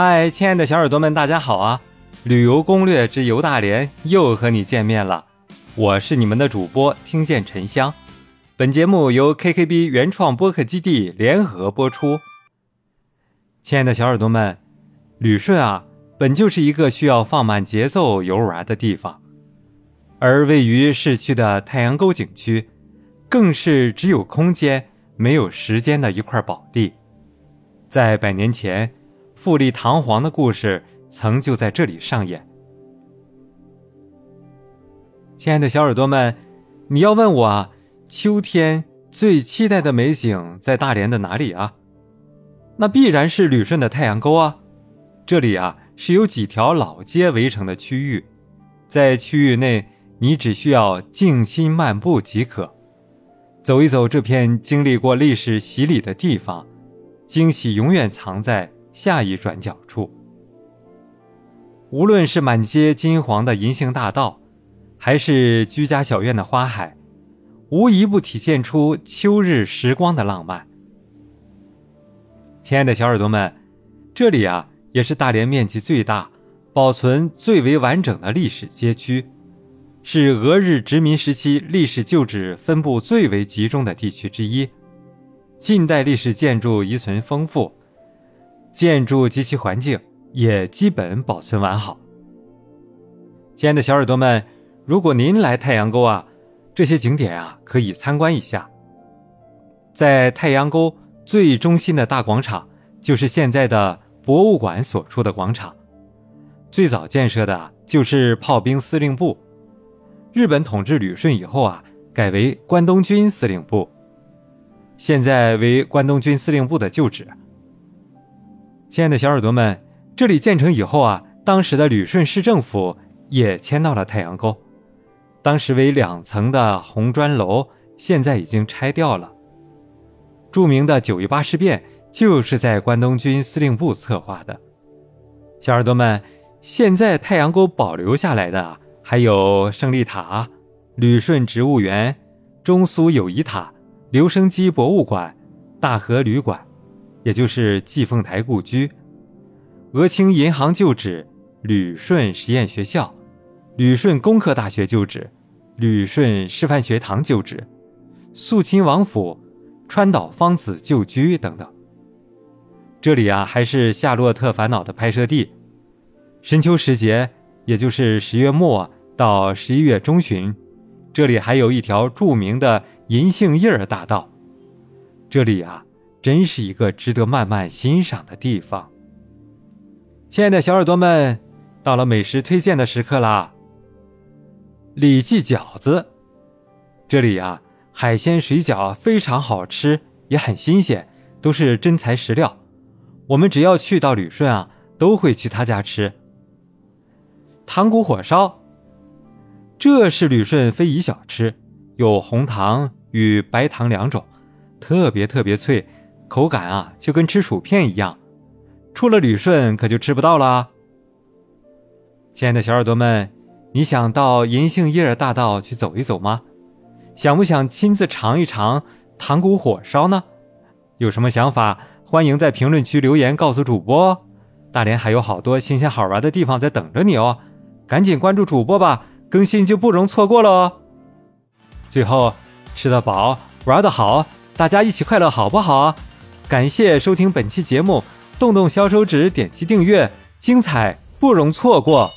嗨，亲爱的小耳朵们，大家好啊！旅游攻略之游大连又和你见面了，我是你们的主播听见沉香。本节目由 KKB 原创播客基地联合播出。亲爱的小耳朵们，旅顺啊，本就是一个需要放慢节奏游玩的地方，而位于市区的太阳沟景区，更是只有空间没有时间的一块宝地。在百年前。富丽堂皇的故事曾就在这里上演。亲爱的小耳朵们，你要问我，秋天最期待的美景在大连的哪里啊？那必然是旅顺的太阳沟啊！这里啊是有几条老街围成的区域，在区域内你只需要静心漫步即可，走一走这片经历过历史洗礼的地方，惊喜永远藏在。下一转角处，无论是满街金黄的银杏大道，还是居家小院的花海，无一不体现出秋日时光的浪漫。亲爱的小耳朵们，这里啊，也是大连面积最大、保存最为完整的历史街区，是俄日殖民时期历史旧址分布最为集中的地区之一，近代历史建筑遗存丰富。建筑及其环境也基本保存完好。亲爱的小耳朵们，如果您来太阳沟啊，这些景点啊可以参观一下。在太阳沟最中心的大广场，就是现在的博物馆所处的广场。最早建设的就是炮兵司令部，日本统治旅顺以后啊，改为关东军司令部，现在为关东军司令部的旧址。亲爱的小耳朵们，这里建成以后啊，当时的旅顺市政府也迁到了太阳沟。当时为两层的红砖楼，现在已经拆掉了。著名的九一八事变就是在关东军司令部策划的。小耳朵们，现在太阳沟保留下来的还有胜利塔、旅顺植物园、中苏友谊塔、留声机博物馆、大和旅馆。也就是季凤台故居、俄清银行旧址、旅顺实验学校、旅顺工科大学旧址、旅顺师范学堂旧址、肃亲王府、川岛芳子旧居等等。这里啊，还是《夏洛特烦恼》的拍摄地。深秋时节，也就是十月末到十一月中旬，这里还有一条著名的银杏叶儿大道。这里啊。真是一个值得慢慢欣赏的地方。亲爱的小耳朵们，到了美食推荐的时刻啦！李记饺子，这里呀，海鲜水饺非常好吃，也很新鲜，都是真材实料。我们只要去到旅顺啊，都会去他家吃。糖骨火烧，这是旅顺非遗小吃，有红糖与白糖两种，特别特别脆。口感啊，就跟吃薯片一样，出了旅顺可就吃不到了。亲爱的小耳朵们，你想到银杏叶儿大道去走一走吗？想不想亲自尝一尝糖骨火烧呢？有什么想法，欢迎在评论区留言告诉主播。大连还有好多新鲜好玩的地方在等着你哦，赶紧关注主播吧，更新就不容错过了哦。最后，吃得饱，玩得好，大家一起快乐好不好？感谢收听本期节目，动动小手指点击订阅，精彩不容错过。